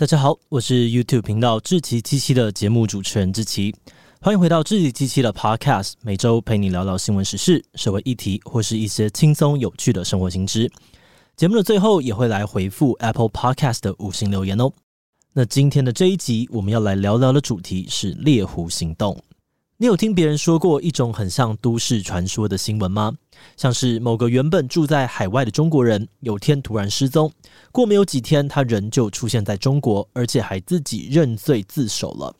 大家好，我是 YouTube 频道智奇机器的节目主持人智奇，欢迎回到智奇机器的 Podcast，每周陪你聊聊新闻时事、社会议题或是一些轻松有趣的生活新知。节目的最后也会来回复 Apple Podcast 的五星留言哦。那今天的这一集我们要来聊聊的主题是猎狐行动。你有听别人说过一种很像都市传说的新闻吗？像是某个原本住在海外的中国人，有天突然失踪，过没有几天，他人就出现在中国，而且还自己认罪自首了。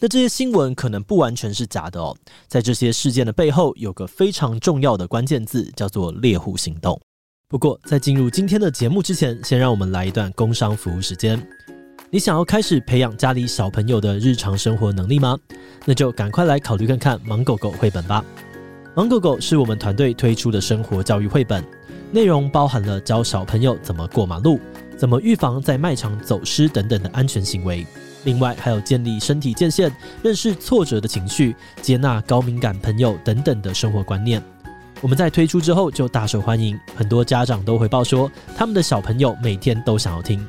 那这些新闻可能不完全是假的哦，在这些事件的背后，有个非常重要的关键字，叫做猎户行动。不过，在进入今天的节目之前，先让我们来一段工商服务时间。你想要开始培养家里小朋友的日常生活能力吗？那就赶快来考虑看看《芒狗狗》绘本吧。《芒狗狗》是我们团队推出的生活教育绘本，内容包含了教小朋友怎么过马路、怎么预防在卖场走失等等的安全行为。另外，还有建立身体界限、认识挫折的情绪、接纳高敏感朋友等等的生活观念。我们在推出之后就大受欢迎，很多家长都回报说，他们的小朋友每天都想要听。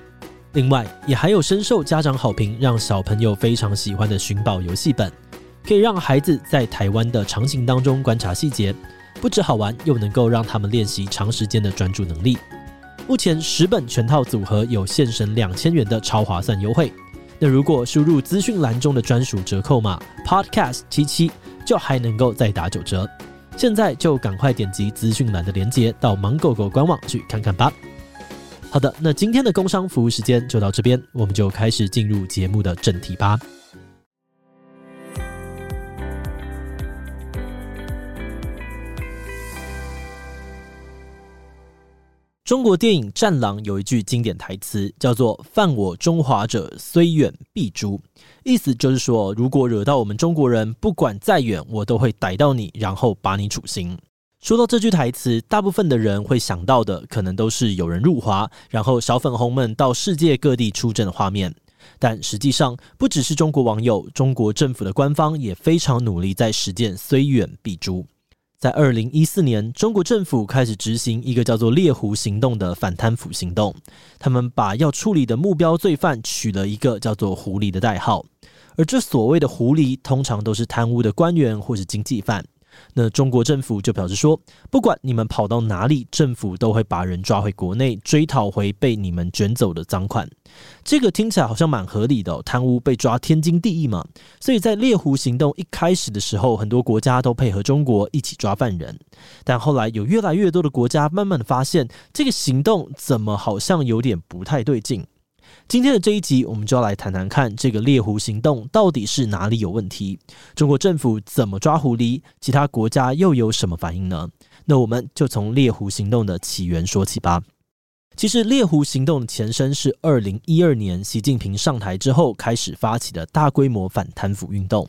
另外，也还有深受家长好评，让小朋友非常喜欢的寻宝游戏本，可以让孩子在台湾的场景当中观察细节，不止好玩，又能够让他们练习长时间的专注能力。目前十本全套组合有现省两千元的超划算优惠，那如果输入资讯栏中的专属折扣码 Podcast 七七，就还能够再打九折。现在就赶快点击资讯栏的链接，到芒狗狗官网去看看吧。好的，那今天的工商服务时间就到这边，我们就开始进入节目的正题吧。中国电影《战狼》有一句经典台词，叫做“犯我中华者，虽远必诛”，意思就是说，如果惹到我们中国人，不管再远，我都会逮到你，然后把你处刑。说到这句台词，大部分的人会想到的可能都是有人入华，然后小粉红们到世界各地出征的画面。但实际上，不只是中国网友，中国政府的官方也非常努力在实践“虽远必诛”。在二零一四年，中国政府开始执行一个叫做“猎狐行动”的反贪腐行动。他们把要处理的目标罪犯取了一个叫做“狐狸”的代号，而这所谓的“狐狸”通常都是贪污的官员或是经济犯。那中国政府就表示说，不管你们跑到哪里，政府都会把人抓回国内，追讨回被你们卷走的赃款。这个听起来好像蛮合理的哦，贪污被抓天经地义嘛。所以在猎狐行动一开始的时候，很多国家都配合中国一起抓犯人。但后来有越来越多的国家慢慢的发现，这个行动怎么好像有点不太对劲。今天的这一集，我们就要来谈谈看这个猎狐行动到底是哪里有问题？中国政府怎么抓狐狸？其他国家又有什么反应呢？那我们就从猎狐行动的起源说起吧。其实，猎狐行动的前身是二零一二年习近平上台之后开始发起的大规模反贪腐运动。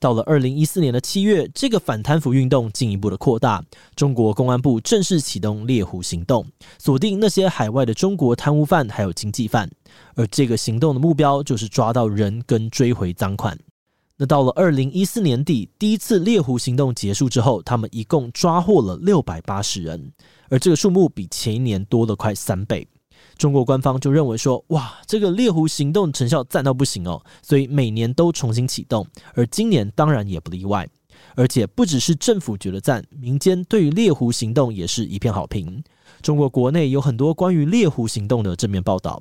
到了二零一四年的七月，这个反贪腐运动进一步的扩大，中国公安部正式启动猎狐行动，锁定那些海外的中国贪污犯还有经济犯，而这个行动的目标就是抓到人跟追回赃款。那到了二零一四年底，第一次猎狐行动结束之后，他们一共抓获了六百八十人，而这个数目比前一年多了快三倍。中国官方就认为说，哇，这个猎狐行动成效赞到不行哦，所以每年都重新启动，而今年当然也不例外。而且不只是政府觉得赞，民间对于猎狐行动也是一片好评。中国国内有很多关于猎狐行动的正面报道。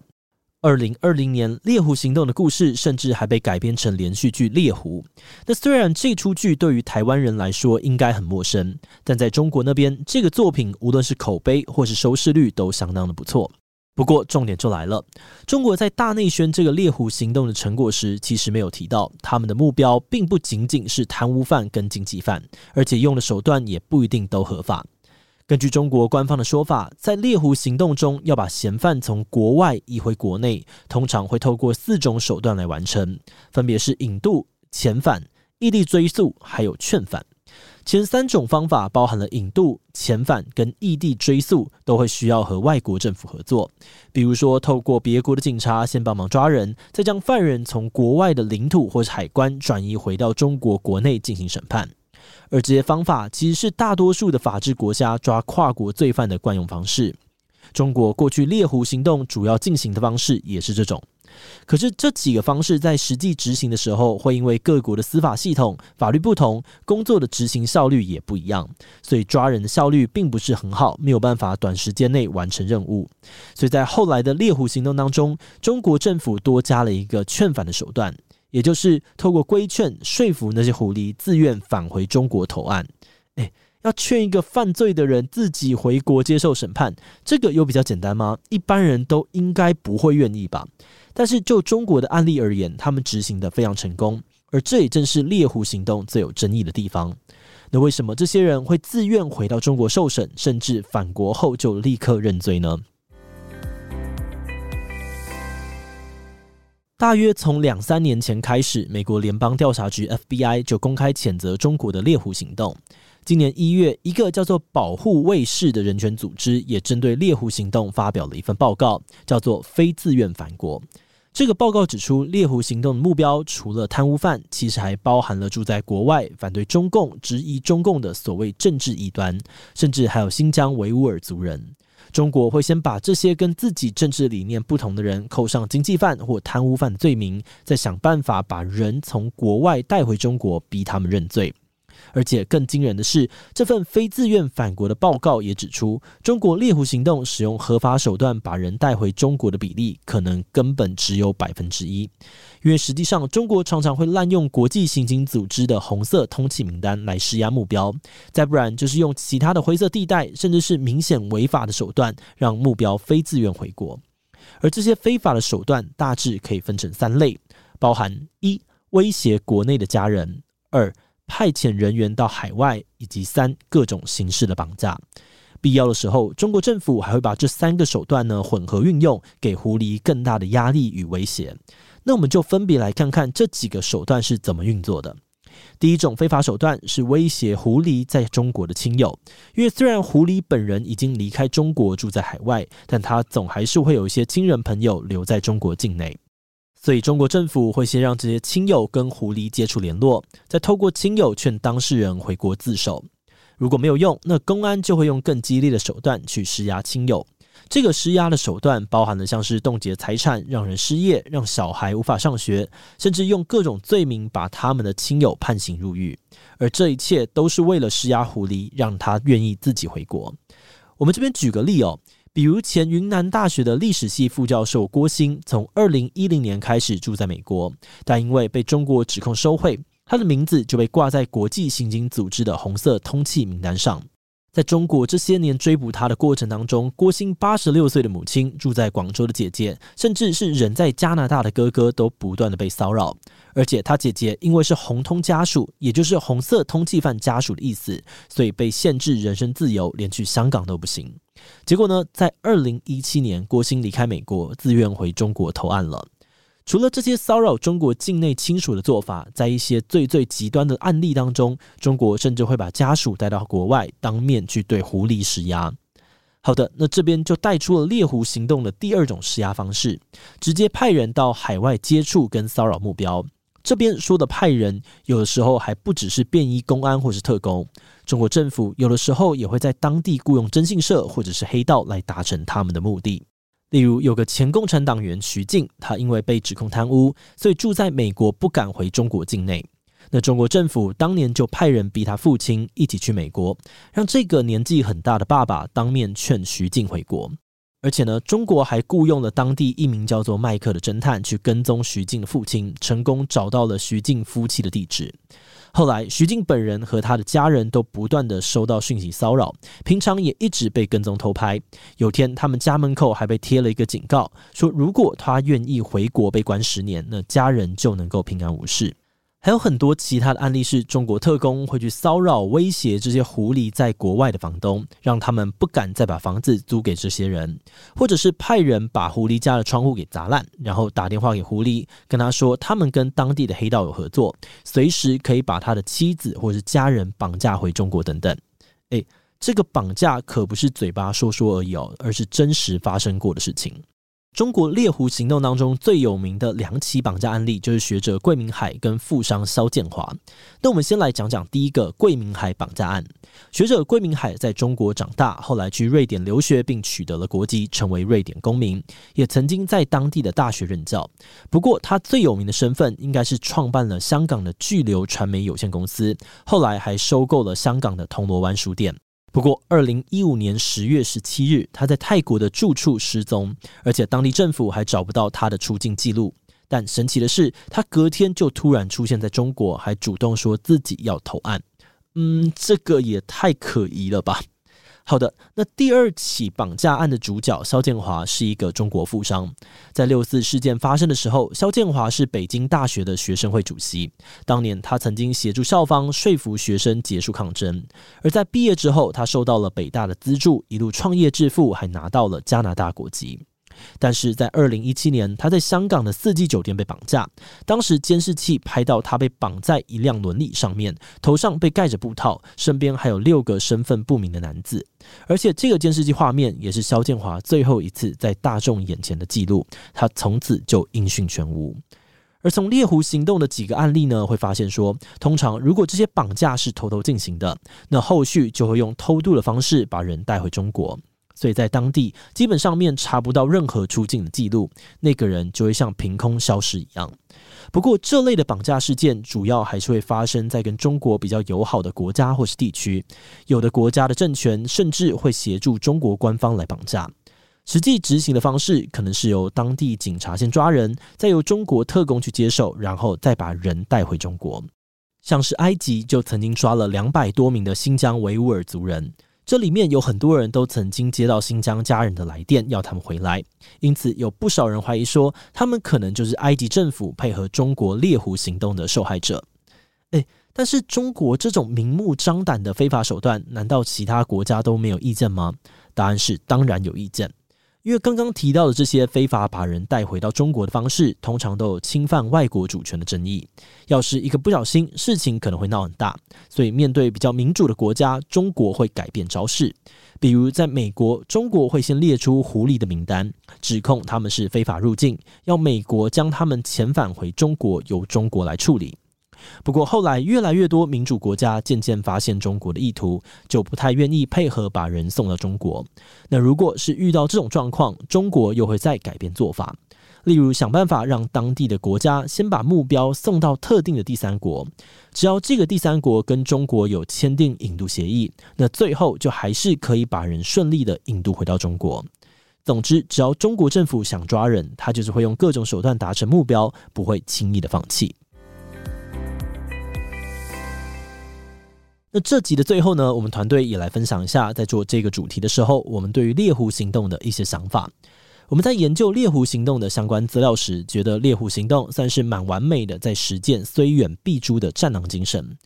二零二零年，猎狐行动的故事甚至还被改编成连续剧《猎狐》。那虽然这出剧对于台湾人来说应该很陌生，但在中国那边，这个作品无论是口碑或是收视率都相当的不错。不过重点就来了，中国在大内宣这个猎狐行动的成果时，其实没有提到他们的目标并不仅仅是贪污犯跟经济犯，而且用的手段也不一定都合法。根据中国官方的说法，在猎狐行动中要把嫌犯从国外移回国内，通常会透过四种手段来完成，分别是引渡、遣返、异地追诉，还有劝返。前三种方法包含了引渡、遣返跟异地追诉，都会需要和外国政府合作。比如说，透过别国的警察先帮忙抓人，再将犯人从国外的领土或是海关转移回到中国国内进行审判。而这些方法其实是大多数的法治国家抓跨国罪犯的惯用方式。中国过去猎狐行动主要进行的方式也是这种。可是这几个方式在实际执行的时候，会因为各国的司法系统、法律不同，工作的执行效率也不一样，所以抓人的效率并不是很好，没有办法短时间内完成任务。所以在后来的猎狐行动当中，中国政府多加了一个劝返的手段，也就是透过规劝说服那些狐狸自愿返回中国投案。诶要劝一个犯罪的人自己回国接受审判，这个有比较简单吗？一般人都应该不会愿意吧。但是就中国的案例而言，他们执行得非常成功，而这也正是猎狐行动最有争议的地方。那为什么这些人会自愿回到中国受审，甚至返国后就立刻认罪呢？大约从两三年前开始，美国联邦调查局 FBI 就公开谴责中国的猎狐行动。今年一月，一个叫做“保护卫士”的人权组织也针对猎狐行动发表了一份报告，叫做“非自愿返国”。这个报告指出，猎狐行动的目标除了贪污犯，其实还包含了住在国外、反对中共、质疑中共的所谓政治异端，甚至还有新疆维吾尔族人。中国会先把这些跟自己政治理念不同的人扣上经济犯或贪污犯的罪名，再想办法把人从国外带回中国，逼他们认罪。而且更惊人的是，这份非自愿返国的报告也指出，中国猎狐行动使用合法手段把人带回中国的比例，可能根本只有百分之一。因为实际上，中国常常会滥用国际刑警组织的红色通缉名单来施压目标，再不然就是用其他的灰色地带，甚至是明显违法的手段，让目标非自愿回国。而这些非法的手段大致可以分成三类，包含一、威胁国内的家人；二、派遣人员到海外，以及三各种形式的绑架，必要的时候，中国政府还会把这三个手段呢混合运用，给狐狸更大的压力与威胁。那我们就分别来看看这几个手段是怎么运作的。第一种非法手段是威胁狐狸在中国的亲友，因为虽然狐狸本人已经离开中国住在海外，但他总还是会有一些亲人朋友留在中国境内。所以，中国政府会先让这些亲友跟狐狸接触联络，再透过亲友劝当事人回国自首。如果没有用，那公安就会用更激烈的手段去施压亲友。这个施压的手段包含了像是冻结财产、让人失业、让小孩无法上学，甚至用各种罪名把他们的亲友判刑入狱。而这一切都是为了施压狐狸，让他愿意自己回国。我们这边举个例哦。比如前云南大学的历史系副教授郭兴，从二零一零年开始住在美国，但因为被中国指控收贿，他的名字就被挂在国际刑警组织的红色通缉名单上。在中国这些年追捕他的过程当中，郭兴八十六岁的母亲、住在广州的姐姐，甚至是人在加拿大的哥哥，都不断的被骚扰。而且他姐姐因为是红通家属，也就是红色通缉犯家属的意思，所以被限制人身自由，连去香港都不行。结果呢，在二零一七年，郭兴离开美国，自愿回中国投案了。除了这些骚扰中国境内亲属的做法，在一些最最极端的案例当中，中国甚至会把家属带到国外，当面去对狐狸施压。好的，那这边就带出了猎狐行动的第二种施压方式，直接派人到海外接触跟骚扰目标。这边说的派人，有的时候还不只是便衣公安或是特工，中国政府有的时候也会在当地雇佣征信社或者是黑道来达成他们的目的。例如，有个前共产党员徐静，他因为被指控贪污，所以住在美国不敢回中国境内。那中国政府当年就派人逼他父亲一起去美国，让这个年纪很大的爸爸当面劝徐静回国。而且呢，中国还雇佣了当地一名叫做麦克的侦探去跟踪徐静的父亲，成功找到了徐静夫妻的地址。后来，徐静本人和他的家人都不断的收到讯息骚扰，平常也一直被跟踪偷拍。有天，他们家门口还被贴了一个警告，说如果他愿意回国被关十年，那家人就能够平安无事。还有很多其他的案例，是中国特工会去骚扰、威胁这些狐狸在国外的房东，让他们不敢再把房子租给这些人，或者是派人把狐狸家的窗户给砸烂，然后打电话给狐狸，跟他说他们跟当地的黑道有合作，随时可以把他的妻子或是家人绑架回中国等等。诶，这个绑架可不是嘴巴说说而已哦，而是真实发生过的事情。中国猎狐行动当中最有名的两起绑架案例，就是学者桂明海跟富商肖建华。那我们先来讲讲第一个桂明海绑架案。学者桂明海在中国长大，后来去瑞典留学，并取得了国籍，成为瑞典公民，也曾经在当地的大学任教。不过，他最有名的身份应该是创办了香港的巨流传媒有限公司，后来还收购了香港的铜锣湾书店。不过，二零一五年十月十七日，他在泰国的住处失踪，而且当地政府还找不到他的出境记录。但神奇的是，他隔天就突然出现在中国，还主动说自己要投案。嗯，这个也太可疑了吧。好的，那第二起绑架案的主角肖建华是一个中国富商。在六四事件发生的时候，肖建华是北京大学的学生会主席。当年他曾经协助校方说服学生结束抗争。而在毕业之后，他受到了北大的资助，一路创业致富，还拿到了加拿大国籍。但是在二零一七年，他在香港的四季酒店被绑架。当时监视器拍到他被绑在一辆轮椅上面，头上被盖着布套，身边还有六个身份不明的男子。而且这个监视器画面也是肖建华最后一次在大众眼前的记录。他从此就音讯全无。而从猎狐行动的几个案例呢，会发现说，通常如果这些绑架是偷偷进行的，那后续就会用偷渡的方式把人带回中国。所以在当地基本上面查不到任何出境的记录，那个人就会像凭空消失一样。不过这类的绑架事件主要还是会发生在跟中国比较友好的国家或是地区，有的国家的政权甚至会协助中国官方来绑架。实际执行的方式可能是由当地警察先抓人，再由中国特工去接手，然后再把人带回中国。像是埃及就曾经抓了两百多名的新疆维吾尔族人。这里面有很多人都曾经接到新疆家人的来电，要他们回来，因此有不少人怀疑说，他们可能就是埃及政府配合中国猎狐行动的受害者。诶，但是中国这种明目张胆的非法手段，难道其他国家都没有意见吗？答案是当然有意见。因为刚刚提到的这些非法把人带回到中国的方式，通常都有侵犯外国主权的争议。要是一个不小心，事情可能会闹很大。所以，面对比较民主的国家，中国会改变招式。比如，在美国，中国会先列出狐狸的名单，指控他们是非法入境，要美国将他们遣返回中国，由中国来处理。不过后来，越来越多民主国家渐渐发现中国的意图，就不太愿意配合把人送到中国。那如果是遇到这种状况，中国又会再改变做法，例如想办法让当地的国家先把目标送到特定的第三国，只要这个第三国跟中国有签订引渡协议，那最后就还是可以把人顺利的引渡回到中国。总之，只要中国政府想抓人，他就是会用各种手段达成目标，不会轻易的放弃。那这集的最后呢，我们团队也来分享一下，在做这个主题的时候，我们对于猎狐行动的一些想法。我们在研究猎狐行动的相关资料时，觉得猎狐行动算是蛮完美的，在实践虽远必诛的战狼精神。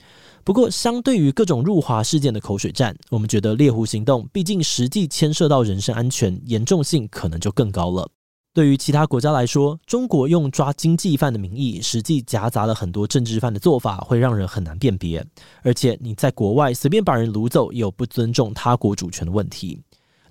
不过，相对于各种入华事件的口水战，我们觉得猎狐行动毕竟实际牵涉到人身安全，严重性可能就更高了。对于其他国家来说，中国用抓经济犯的名义，实际夹杂了很多政治犯的做法，会让人很难辨别。而且你在国外随便把人掳走，也有不尊重他国主权的问题。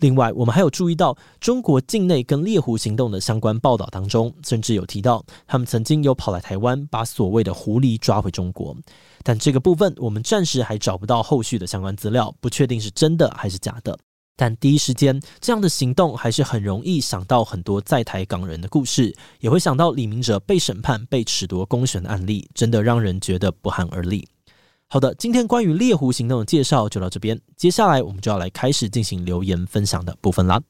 另外，我们还有注意到中国境内跟猎狐行动的相关报道当中，甚至有提到他们曾经有跑来台湾，把所谓的狐狸抓回中国。但这个部分我们暂时还找不到后续的相关资料，不确定是真的还是假的。但第一时间，这样的行动还是很容易想到很多在台港人的故事，也会想到李明哲被审判、被褫夺公选的案例，真的让人觉得不寒而栗。好的，今天关于猎狐行动的介绍就到这边，接下来我们就要来开始进行留言分享的部分啦。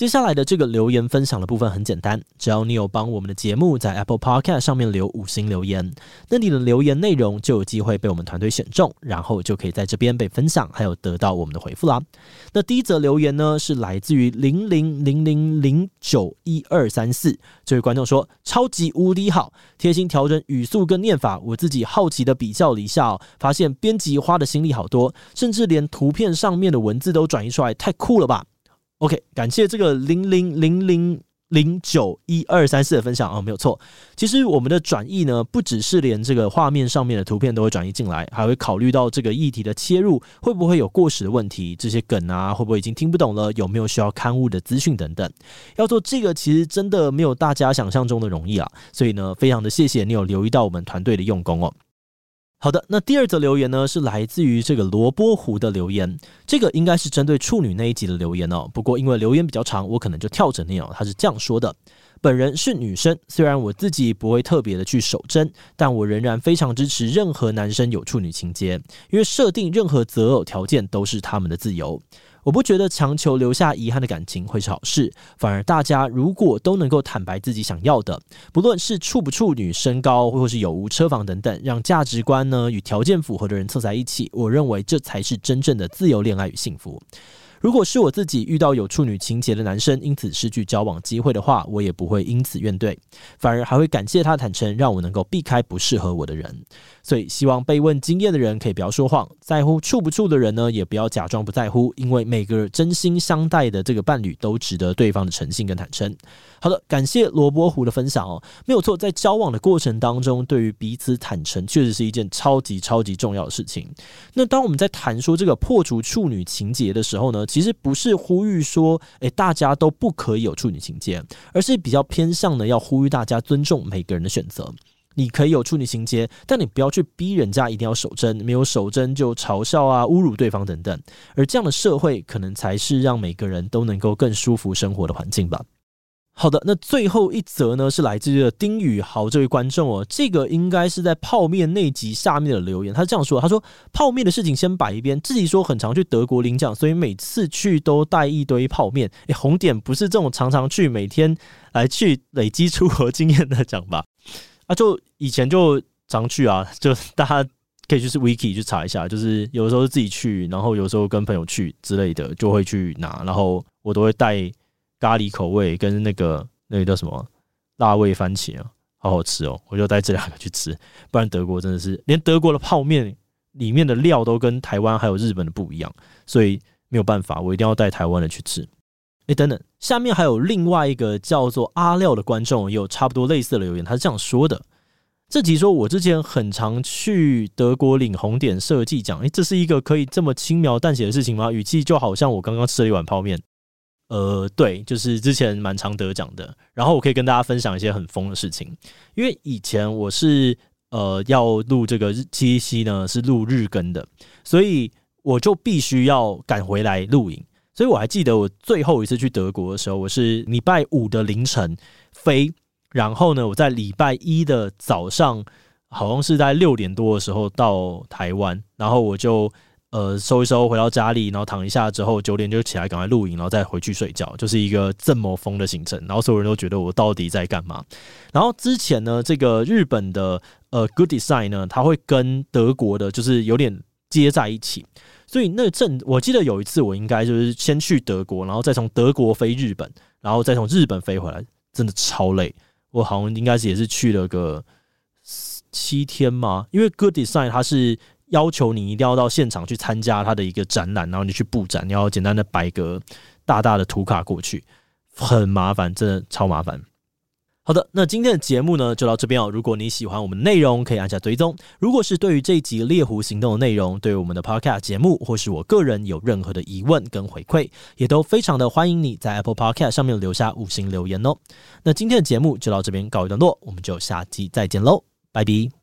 接下来的这个留言分享的部分很简单，只要你有帮我们的节目在 Apple Podcast 上面留五星留言，那你的留言内容就有机会被我们团队选中，然后就可以在这边被分享，还有得到我们的回复啦。那第一则留言呢，是来自于零零零零零九一二三四这位观众说：“超级无敌好，贴心调整语速跟念法，我自己好奇的比较了一下哦，发现编辑花的心力好多，甚至连图片上面的文字都转移出来，太酷了吧！” OK，感谢这个零零零零零九一二三四的分享哦，没有错。其实我们的转译呢，不只是连这个画面上面的图片都会转译进来，还会考虑到这个议题的切入会不会有过时的问题，这些梗啊会不会已经听不懂了，有没有需要刊物的资讯等等。要做这个，其实真的没有大家想象中的容易啊。所以呢，非常的谢谢你有留意到我们团队的用功哦。好的，那第二则留言呢，是来自于这个萝卜湖的留言，这个应该是针对处女那一集的留言哦。不过因为留言比较长，我可能就跳着念哦。他是这样说的：本人是女生，虽然我自己不会特别的去守贞，但我仍然非常支持任何男生有处女情结，因为设定任何择偶条件都是他们的自由。我不觉得强求留下遗憾的感情会是好事，反而大家如果都能够坦白自己想要的，不论是处不处女、身高，或是有无车房等等，让价值观呢与条件符合的人凑在一起，我认为这才是真正的自由恋爱与幸福。如果是我自己遇到有处女情结的男生，因此失去交往机会的话，我也不会因此怨怼，反而还会感谢他坦诚，让我能够避开不适合我的人。所以，希望被问经验的人可以不要说谎，在乎处不处的人呢，也不要假装不在乎，因为每个真心相待的这个伴侣都值得对方的诚信跟坦诚。好的，感谢萝卜湖的分享哦，没有错，在交往的过程当中，对于彼此坦诚，确实是一件超级超级重要的事情。那当我们在谈说这个破除处女情结的时候呢，其实不是呼吁说，诶，大家都不可以有处女情结，而是比较偏向的要呼吁大家尊重每个人的选择。你可以有处女情结，但你不要去逼人家一定要守贞，没有守贞就嘲笑啊、侮辱对方等等。而这样的社会，可能才是让每个人都能够更舒服生活的环境吧。好的，那最后一则呢，是来自于丁宇豪这位观众哦，这个应该是在泡面那集下面的留言，他是这样说：他说泡面的事情先摆一边，自己说很常去德国领奖，所以每次去都带一堆泡面。诶，红点不是这种常常去，每天来去累积出国经验的奖吧？啊，就以前就常去啊，就大家可以就是 wiki 去查一下，就是有时候自己去，然后有时候跟朋友去之类的，就会去拿，然后我都会带。咖喱口味跟那个那个叫什么辣味番茄啊，好好吃哦！我就带这两个去吃，不然德国真的是连德国的泡面里面的料都跟台湾还有日本的不一样，所以没有办法，我一定要带台湾的去吃。诶，等等，下面还有另外一个叫做阿廖的观众，也有差不多类似的留言，他是这样说的：这集说我之前很常去德国领红点设计奖，诶，这是一个可以这么轻描淡写的事情吗？语气就好像我刚刚吃了一碗泡面。呃，对，就是之前蛮常得奖的，然后我可以跟大家分享一些很疯的事情，因为以前我是呃要录这个七夕呢，是录日更的，所以我就必须要赶回来录影，所以我还记得我最后一次去德国的时候，我是礼拜五的凌晨飞，然后呢，我在礼拜一的早上，好像是在六点多的时候到台湾，然后我就。呃，收一收，回到家里，然后躺一下之后，九点就起来赶快露营，然后再回去睡觉，就是一个这么疯的行程。然后所有人都觉得我到底在干嘛？然后之前呢，这个日本的呃 Good Design 呢，它会跟德国的，就是有点接在一起。所以那阵我记得有一次，我应该就是先去德国，然后再从德国飞日本，然后再从日本飞回来，真的超累。我好像应该是也是去了个七天嘛，因为 Good Design 它是。要求你一定要到现场去参加他的一个展览，然后你去布展，你要简单的摆个大大的图卡过去，很麻烦，真的超麻烦。好的，那今天的节目呢就到这边哦。如果你喜欢我们的内容，可以按下追踪。如果是对于这一集猎狐行动的内容，对于我们的 Podcast 节目，或是我个人有任何的疑问跟回馈，也都非常的欢迎你在 Apple Podcast 上面留下五星留言哦。那今天的节目就到这边告一段落，我们就下期再见喽，拜拜。